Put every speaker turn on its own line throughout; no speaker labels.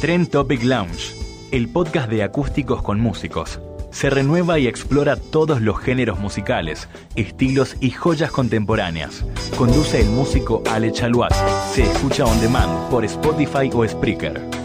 Trend Topic Lounge, el podcast de acústicos con músicos. Se renueva y explora todos los géneros musicales, estilos y joyas contemporáneas. Conduce el músico Ale Chaluat. Se escucha on demand por Spotify o Spreaker.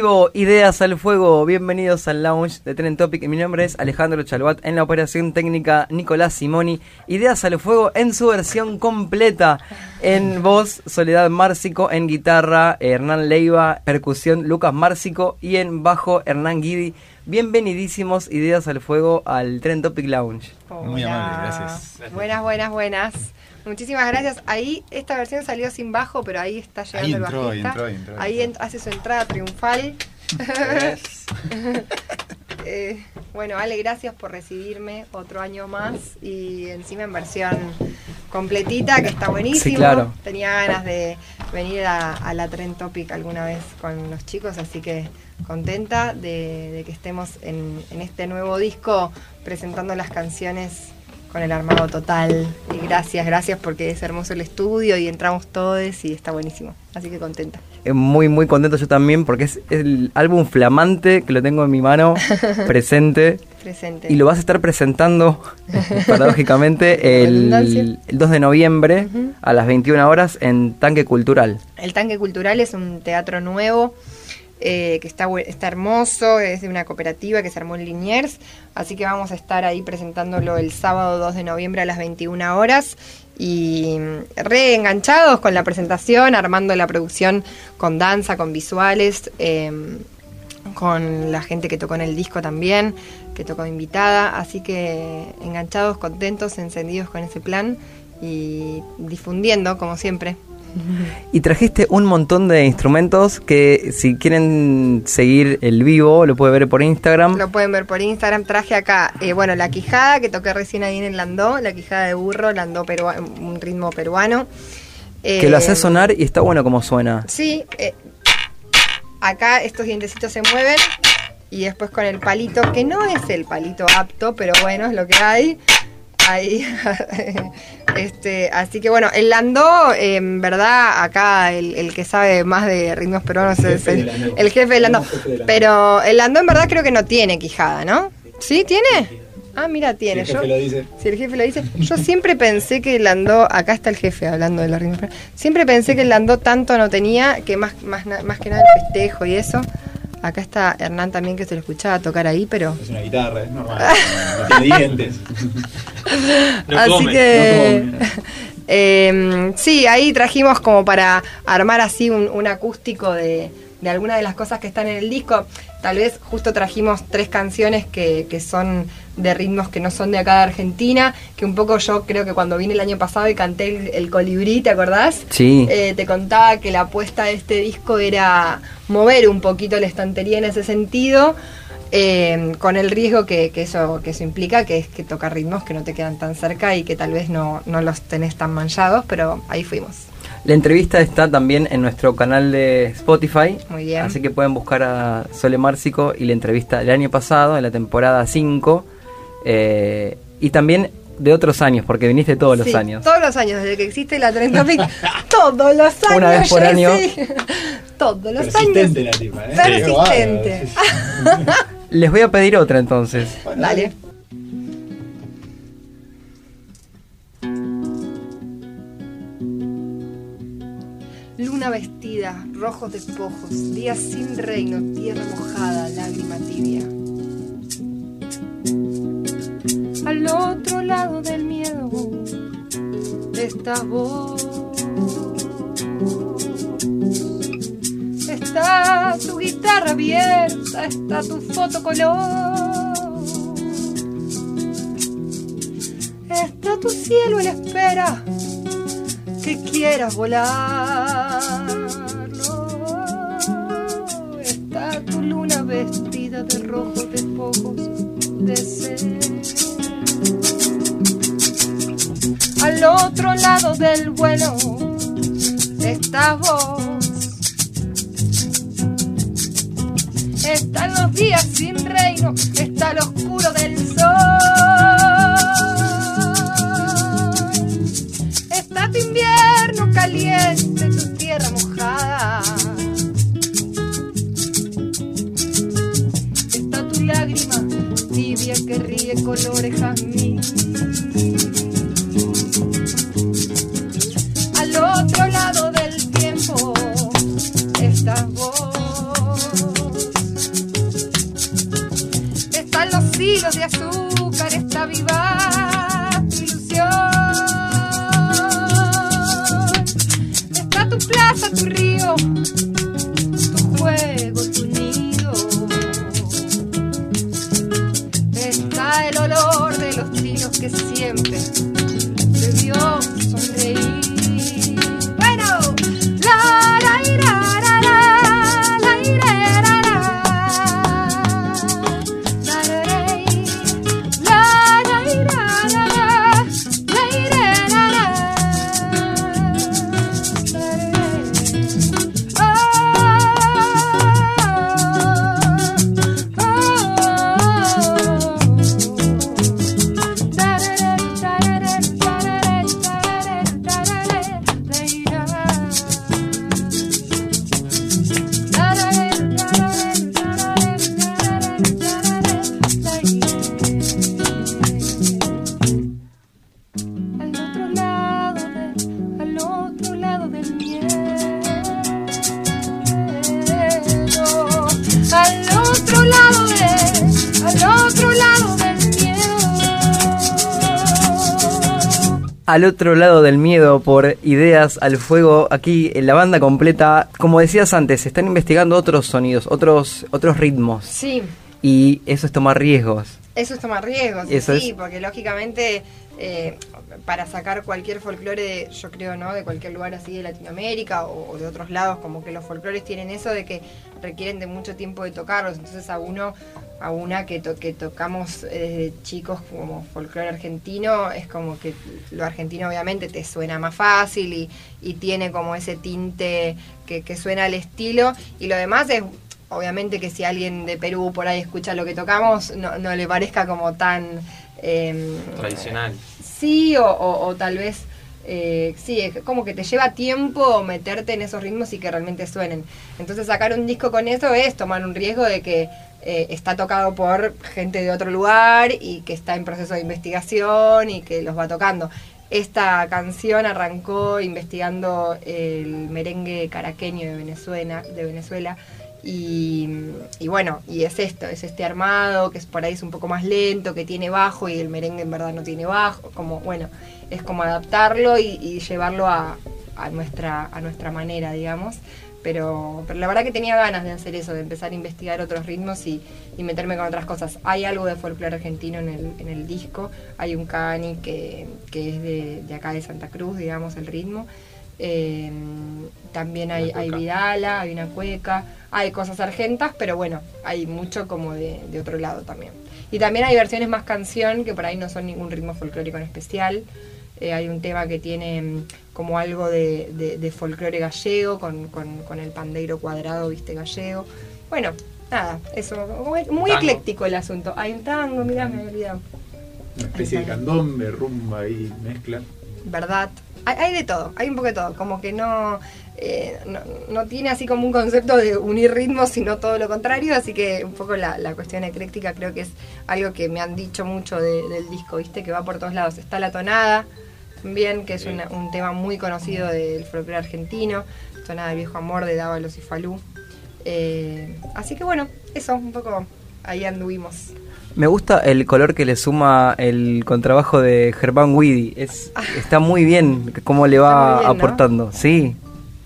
Vivo, Ideas al Fuego, bienvenidos al lounge de Tren Topic. Mi nombre es Alejandro Chalbat, en la operación técnica Nicolás Simoni. Ideas al Fuego en su versión completa, en voz Soledad Márcico, en guitarra Hernán Leiva, percusión Lucas Márcico y en bajo Hernán Guidi. Bienvenidísimos Ideas al Fuego al Tren Topic Lounge.
Muy amable, gracias. Gracias.
Buenas, buenas, buenas. Muchísimas gracias. Ahí esta versión salió sin bajo, pero ahí está llegando
Ahí
el
entró,
bajista.
entró, ahí entró, ahí
Ahí
entró.
en- hace su entrada triunfal. Eh, bueno, Ale, gracias por recibirme otro año más y encima en versión
completita, que está buenísimo.
Sí, claro.
Tenía ganas de venir a, a la Trend Topic alguna vez con los chicos, así que contenta de, de que estemos en, en este nuevo disco presentando las canciones con el armado total. Y gracias, gracias porque es hermoso el estudio y entramos todos y está buenísimo. Así que contenta.
Eh, Muy, muy contento yo también porque es el álbum flamante que lo tengo en mi mano, presente.
Presente.
Y lo vas a estar presentando, paradójicamente, el, el 2 de noviembre a las 21 horas en Tanque Cultural.
El Tanque Cultural es un teatro nuevo eh, que está, está hermoso, es de una cooperativa que se armó en Liniers, así que vamos a estar ahí presentándolo el sábado 2 de noviembre a las 21 horas y mm, reenganchados con la presentación, armando la producción con danza, con visuales, eh, con la gente que tocó en el disco también, que tocó invitada, así que enganchados, contentos, encendidos con ese plan y difundiendo como siempre.
Y trajiste un montón de instrumentos que si quieren seguir el vivo lo puede ver por Instagram.
Lo pueden ver por Instagram. Traje acá, eh, bueno, la quijada que toqué recién ahí en el landó, la quijada de burro, landó un ritmo peruano.
Que lo
Eh,
haces sonar y está bueno como suena.
Sí, eh, acá estos dientecitos se mueven y después con el palito, que no es el palito apto, pero bueno, es lo que hay. Ahí, este, así que bueno, el landó, eh, en verdad, acá el, el que sabe más de ritmos peruanos es el, el jefe del landó.
El jefe del landó.
Pero el landó en verdad creo que no tiene quijada, ¿no? ¿Sí? ¿Tiene? Ah, mira, tiene.
Si el jefe
Yo-
lo dice.
si el jefe lo dice. Yo siempre pensé que el landó, acá está el jefe hablando de los ritmos, peruanos. siempre pensé que el landó tanto no tenía, que más, más, más que nada el festejo y eso. Acá está Hernán también que se lo escuchaba tocar ahí, pero...
Es una guitarra, es normal. No tiene dientes. No
Así
come,
que...
no come.
eh, sí, ahí trajimos como para armar así un, un acústico de, de algunas de las cosas que están en el disco. Tal vez justo trajimos tres canciones que, que son de ritmos que no son de acá de Argentina, que un poco yo creo que cuando vine el año pasado y canté el, el colibrí, ¿te acordás?
Sí.
Eh, te contaba que la apuesta de este disco era mover un poquito la estantería en ese sentido, eh, con el riesgo que, que eso, que eso implica, que es que tocar ritmos que no te quedan tan cerca y que tal vez no, no los tenés tan manchados, pero ahí fuimos.
La entrevista está también en nuestro canal de Spotify.
Muy bien.
Así que pueden buscar a Sole Márcico y la entrevista del año pasado, en la temporada 5. Eh, y también de otros años, porque viniste todos los
Sí,
años.
Todos los años, desde que existe la Trend Topic, todos los años.
Una vez por año.
Todos los años.
Persistente la tipa, ¿eh?
Persistente.
Les voy a pedir otra entonces.
Bueno,
Dale. Luna vestida, rojos despojos, días sin reino, tierra mojada, lágrima tibia. Otro lado del miedo estás vos. Está tu guitarra abierta, está tu foto color. Está tu cielo en espera que quieras volar. Está tu luna vestida de despojos de sed. Al otro lado del vuelo estás vos. Están los días sin reino, está lo oscuro del sol. Está tu invierno caliente, tu tierra mojada. Está tu lágrima tibia que ríe colores al otro lado del
miedo por ideas al fuego. Aquí en la banda completa, como decías antes, están investigando otros sonidos, otros, otros ritmos.
Sí,
Y eso es tomar riesgos.
eso es tomar riesgos,
Eso
sí,
es-
porque lógicamente eh, para sacar cualquier folclore, de, yo creo, ¿no? De cualquier lugar así de Latinoamérica o, o de otros lados, como que los folclores tienen eso de que requieren de mucho tiempo de tocarlos, entonces a uno, a una que, to- que tocamos eh, desde chicos como folclore argentino, es como que lo argentino obviamente te suena más fácil y, y tiene como ese tinte que, que suena al estilo y lo demás es obviamente que si alguien de Perú por ahí escucha lo que tocamos, no, no le parezca como tan... em,
Tradicional.
Sí, o, o- o tal vez, eh, sí, es como que te lleva tiempo meterte en esos ritmos y que realmente suenen. Entonces sacar un disco con eso es tomar un riesgo de que eh, está tocado por gente de otro lugar y que está en proceso de investigación y que los va tocando. Esta canción arrancó investigando el merengue caraqueño de Venezuela, de Venezuela y, bueno, y es esto, es este armado que es por ahí es un poco más lento, que tiene bajo y el merengue en verdad no tiene bajo, como bueno, es como adaptarlo y, llevarlo a, a nuestra, a nuestra manera, digamos. Pero, pero la verdad que tenía ganas de hacer eso, de empezar a investigar otros ritmos y, y meterme con otras cosas. Hay algo de folclore argentino en el, en el disco, hay un cani que, que es de, de acá de Santa Cruz, digamos, el ritmo. Eh, también hay, hay vidala, hay una cueca, hay cosas argentas, pero bueno, hay mucho como de, de otro lado también. Y también hay versiones más canción que por ahí no son ningún ritmo folclórico en especial. Eh, hay un tema que tiene mm, como algo de, de, de folclore gallego con, con, con el pandeiro cuadrado, viste, gallego. Bueno, nada, eso, muy
Tango.
ecléctico el asunto. Hay un tango, mirá, me había olvidado.
Una especie de candombe, rumba ahí, mezcla.
¿verdad? Hay, hay de todo, hay un poco de todo, como que no, eh, no, no tiene así como un concepto de unir ritmos, sino todo lo contrario, así que un poco la, la cuestión ecléctica creo que es algo que me han dicho mucho de- del disco, ¿viste? Que va por todos lados. Está la tonada, también, que es una- un tema muy conocido del folclore argentino, tonada del viejo amor de Dávalos y Falú. Eh, así que bueno, eso, un poco ahí anduvimos.
Me gusta el color que le suma el contrabajo de Germán Widi. Es, está muy bien cómo le va aportando. Sí.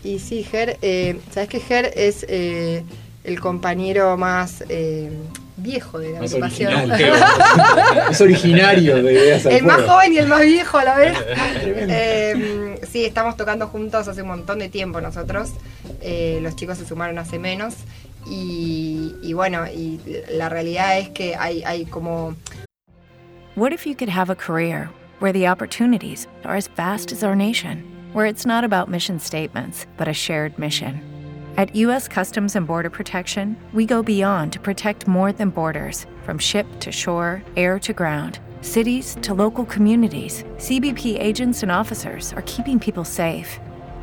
Y sí, Ger, eh, ¿sabes que Ger es eh, el compañero más eh, viejo de la
Más
agrupación?
original. es originario de ideas
el más joven y el más viejo a la vez. Eh, sí, estamos tocando juntos hace un montón de tiempo nosotros. Eh, los chicos se sumaron hace menos. Y, y bueno, y la realidad es que hay, hay como
What if you could have a career where the opportunities are as vast as our nation, where it's not about mission statements, but a shared mission? At U.S. Customs and Border Protection, we go beyond to protect more than borders from ship to shore, air to ground. Cities to local communities, CBP agents and officers are keeping people safe.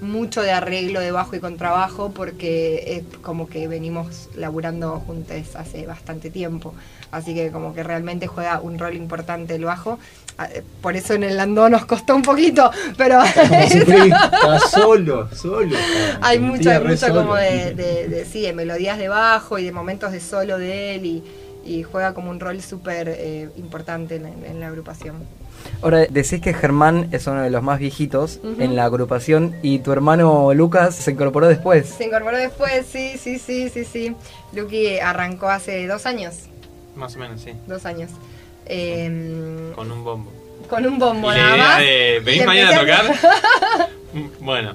mucho de arreglo de bajo y contrabajo porque es como que venimos laburando juntos hace bastante tiempo. Así que como que realmente juega un rol importante el bajo. Ah, eh, Por eso en el landó nos costó un poquito, pero
solo, solo.
hay mucho, hay mucho como de, de- de- sí, de melodías de bajo y de momentos de solo de él y, y juega como un rol súper eh, importante en la agrupación.
Ahora, decís que Germán es uno de los más viejitos en la agrupación y tu hermano Lucas se incorporó después.
Se incorporó después, sí, sí, sí, sí, sí. Lucky arrancó hace dos años,
Más o menos, sí.
dos años. Em,
Con un bombo.
con un bombo
Y
nada
idea
más.
de, ¿venís
Y
mañana a tocar? Bueno,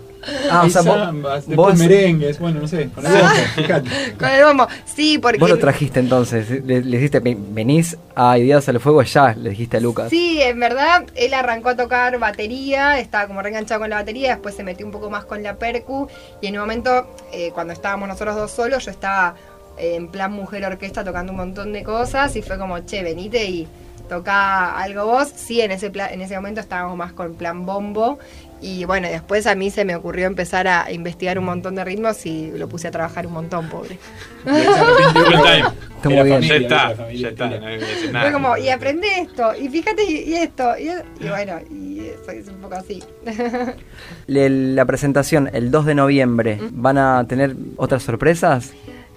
Ah, o
Hay
sea, vos,
zambas, después
vos-
merengues, bueno, no sé, con el bombo, fíjate.
Con el bombo. Sí, porque.
vos lo trajiste entonces. Le, le dijiste, "Ven- venís a Ideas al Fuego ya, le dijiste a Lucas.
Sí, en verdad, él arrancó a tocar batería, estaba como reenganchado con la batería, después se metió un poco más con la percu, y en un momento, eh, cuando estábamos nosotros dos solos, yo estaba eh, en plan mujer orquesta tocando un montón de cosas, y fue como, che, venite y toca algo vos. Sí, en ese, pla- en ese momento estábamos más con plan bombo, y bueno, después a mí se me ocurrió empezar a investigar un montón de ritmos y lo puse a trabajar un montón, pobre.
Está muy
Era
bien.
ya está,
familia,
ya está, no decir
Fue como, y aprende esto, y fíjate y, y esto, y, y bueno, y sí, soy un poco así.
Le- La presentación el 2 de noviembre, ¿van a tener otras sorpresas?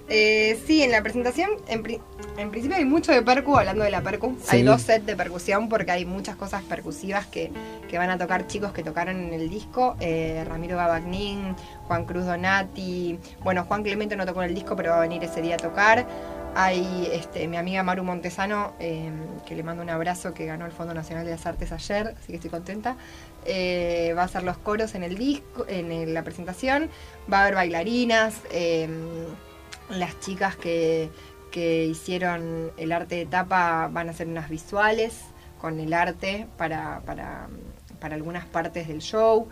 Eh, sí, en la presentación, en, pri- en principio hay mucho de percu, hablando de la percu.
Sí.
Hay dos sets de percusión porque hay muchas cosas percusivas que, que van a tocar chicos que tocaron en el disco. Eh, Ramiro Gabagnín, Juan Cruz Donati. Bueno, Juan Clemente no tocó en el disco, pero va a venir ese día a tocar. Hay este, mi amiga Maru Montesano, eh, que le mando un abrazo, que ganó el Fondo Nacional de las Artes ayer, así que estoy contenta. Eh, va a hacer los coros en el disco, en la presentación. Va a haber bailarinas. Las chicas que, que hicieron el arte de tapa van a hacer unas visuales con el arte para, para, para algunas partes del show.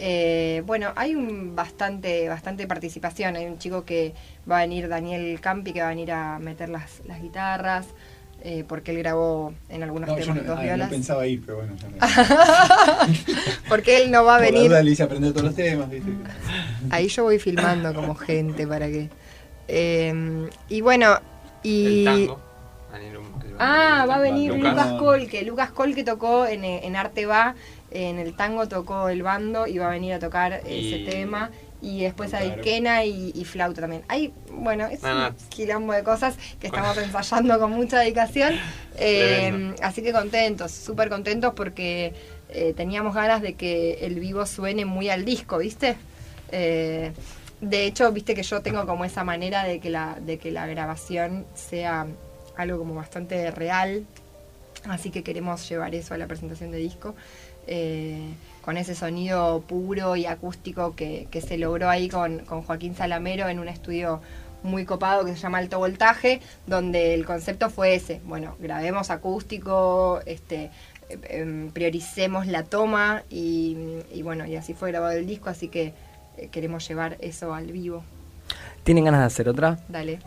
Eh, bueno, hay un bastante, bastante participación. Hay un chico que va a venir, Daniel Campi, que va a venir a meter las, las guitarras, eh, porque él grabó en algunos
No, yo
temas
no,
dos
ah,
violas.
no pensaba ir, pero bueno, ya me.
porque él no va a
Por la
venir.
duda le hice aprender todos los temas, ¿viste?
Ahí yo voy filmando como gente para que. Eh, y bueno, y.
El tango.
Ah, va a venir
Lucas.
Lucas, Colque. Lucas Colque tocó en, en Arte Va, en el tango tocó el bando y va a venir a tocar
Y-
ese tema. Y después hay
Claro.
quena y, y flauta también. Hay, bueno, es
No,
un quilombo de cosas que estamos ensayando con mucha dedicación. Eh, así que contentos, súper contentos porque eh, teníamos ganas de que el vivo suene muy al disco, ¿viste? Eh, de hecho, viste que yo tengo como esa manera de que la, de que la grabación sea algo como bastante real. Así que queremos llevar eso a la presentación de disco. eh, con ese sonido puro y acústico que, que se logró ahí con, con Joaquín Salamero en un estudio muy copado que se llama Alto Voltaje, donde el concepto fue ese, bueno, grabemos acústico, este, em, prioricemos la toma y, y bueno, y así fue grabado el disco, así que eh, queremos llevar eso al vivo.
¿Tienen ganas de hacer otra?
Dale.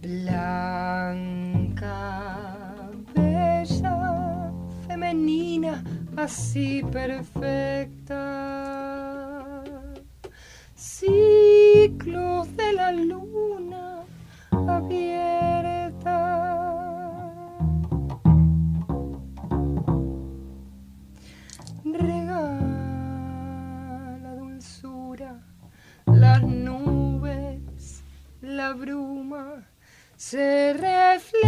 Blanca, bella, femenina, así perfecta. Ciclos de la luna abierta. Bruma se reflejan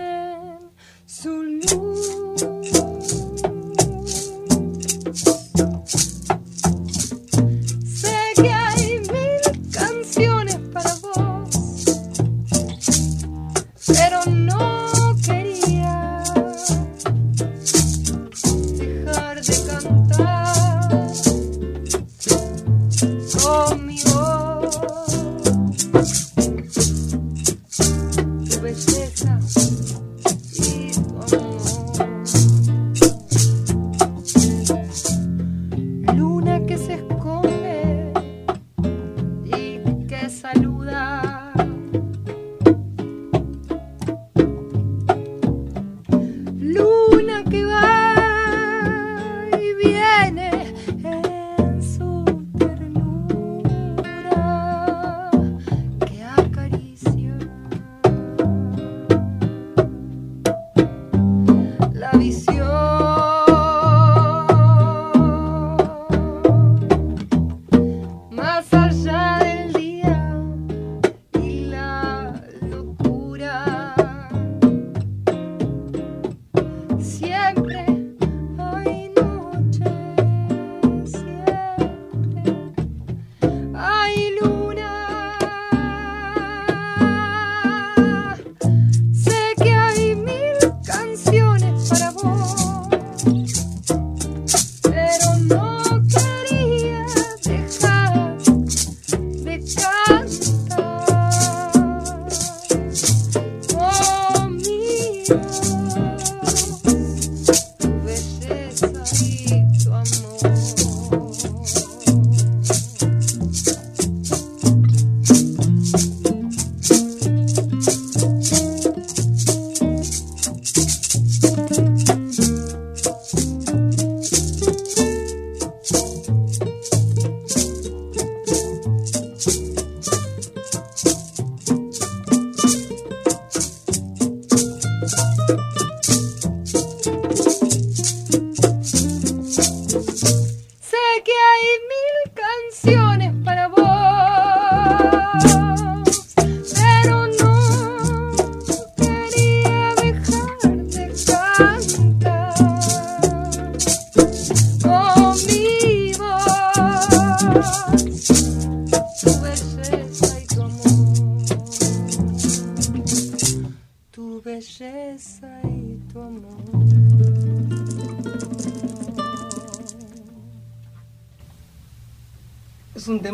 en su luz.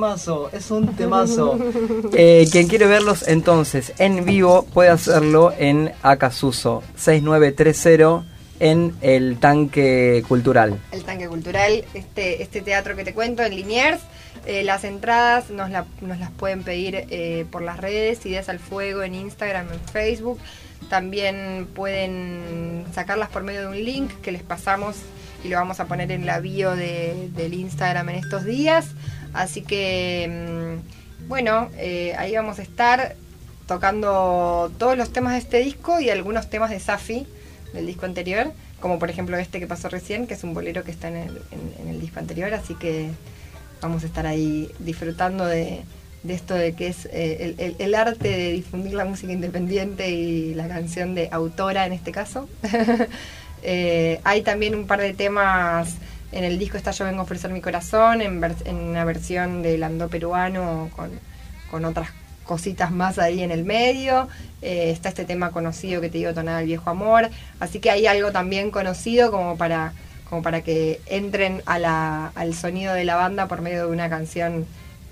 Temazo, es un temazo. Eh, quien quiere verlos entonces en vivo puede hacerlo en Acasuso 6930 en el Tanque Cultural.
El Tanque Cultural, este, este teatro que te cuento en Liniers. Eh, las entradas nos, la- nos las pueden pedir eh, por las redes, Ideas al Fuego en Instagram, en Facebook. También pueden sacarlas por medio de un link que les pasamos y lo vamos a poner en la bio de- del Instagram en estos días. Así que, mm, bueno, eh, ahí vamos a estar tocando todos los temas de este disco y algunos temas de Safi del disco anterior, como por ejemplo este que pasó recién, que es un bolero que está en el, en- el disco anterior, así que vamos a estar ahí disfrutando de, de esto de que es eh, el arte de difundir la música independiente y la canción de autora en este caso. Eh, hay también un par de temas en el disco está Yo vengo a ofrecer mi corazón, en, en una versión de Landó peruano con, con otras cositas más ahí en el medio. Eh, está este tema conocido que te digo, Tonada del Viejo Amor. Así que hay algo también conocido como para, como para que entren a la- al sonido de la banda por medio de una canción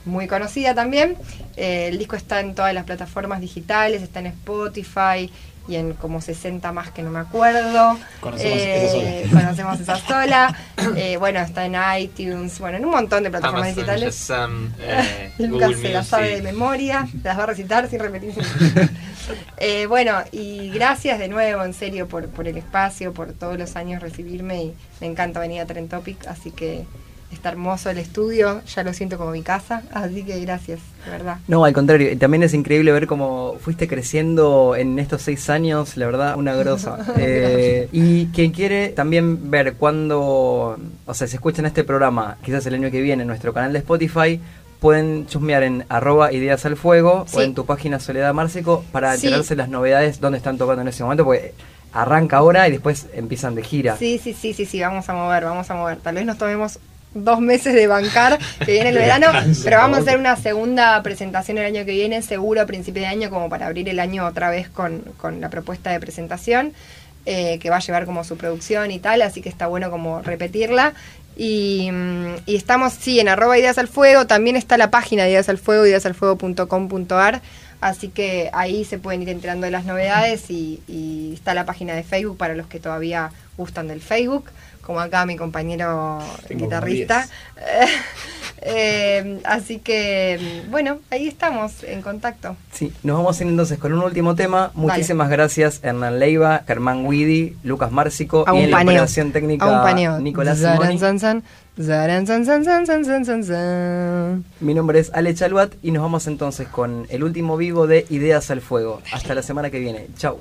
muy conocida también. Eh, el disco está en todas las plataformas digitales, está en Spotify y en como 60 más que no me acuerdo.
Conocemos
Eh,
esa sola.
conocemos esa sola. Eh, bueno, está en iTunes, bueno, en un montón de plataformas
Amazon,
digitales.
Shazam, eh,
Lucas
Google
se la sabe de memoria, se las va a recitar sin repetir. Eh, bueno, y gracias de nuevo, en serio, por, por el espacio, por todos los años recibirme y me encanta venir a Trend Topic, así que está hermoso el estudio, ya lo siento como mi casa, así que gracias, de verdad.
No, al contrario, también es increíble ver cómo fuiste creciendo en estos seis años, la verdad, una grosa. Eh, y quien quiere también ver cuando, o sea, se escuchan este programa, quizás el año que viene, en nuestro canal de Spotify, pueden chusmear en arroba ideas al fuego o en tu página Soledad Márcico para
Sí.
enterarse las novedades, dónde están tocando en ese momento, porque arranca ahora y después empiezan de gira.
Sí, sí, sí, sí, sí, vamos a mover, vamos a mover. Tal vez nos tomemos dos meses de bancar, que viene el verano, pero vamos a hacer una segunda presentación el año que viene, seguro a principio de año, como para abrir el año otra vez con, con la propuesta de presentación, eh, que va a llevar como su producción y tal, así que está bueno como repetirla. Y, mm, y estamos, sí, en arroba ideas al fuego, también está la página de ideas al fuego, ideasalfuego.com.ar, así que ahí se pueden ir enterando de las novedades y, y está la página de Facebook para los que todavía gustan del Facebook, como acá mi compañero
Tengo
guitarrista. Eh, así que, bueno, ahí estamos en contacto.
Sí, nos vamos a ir entonces con un último tema. Muchísimas gracias Hernán Leiva, Germán Guidi, Lucas Márcico y en la operación técnica. Nicolás. Mi nombre es Ale Chaluat y nos vamos entonces con el último vivo de Ideas al Fuego. Hasta la semana que viene. Chau.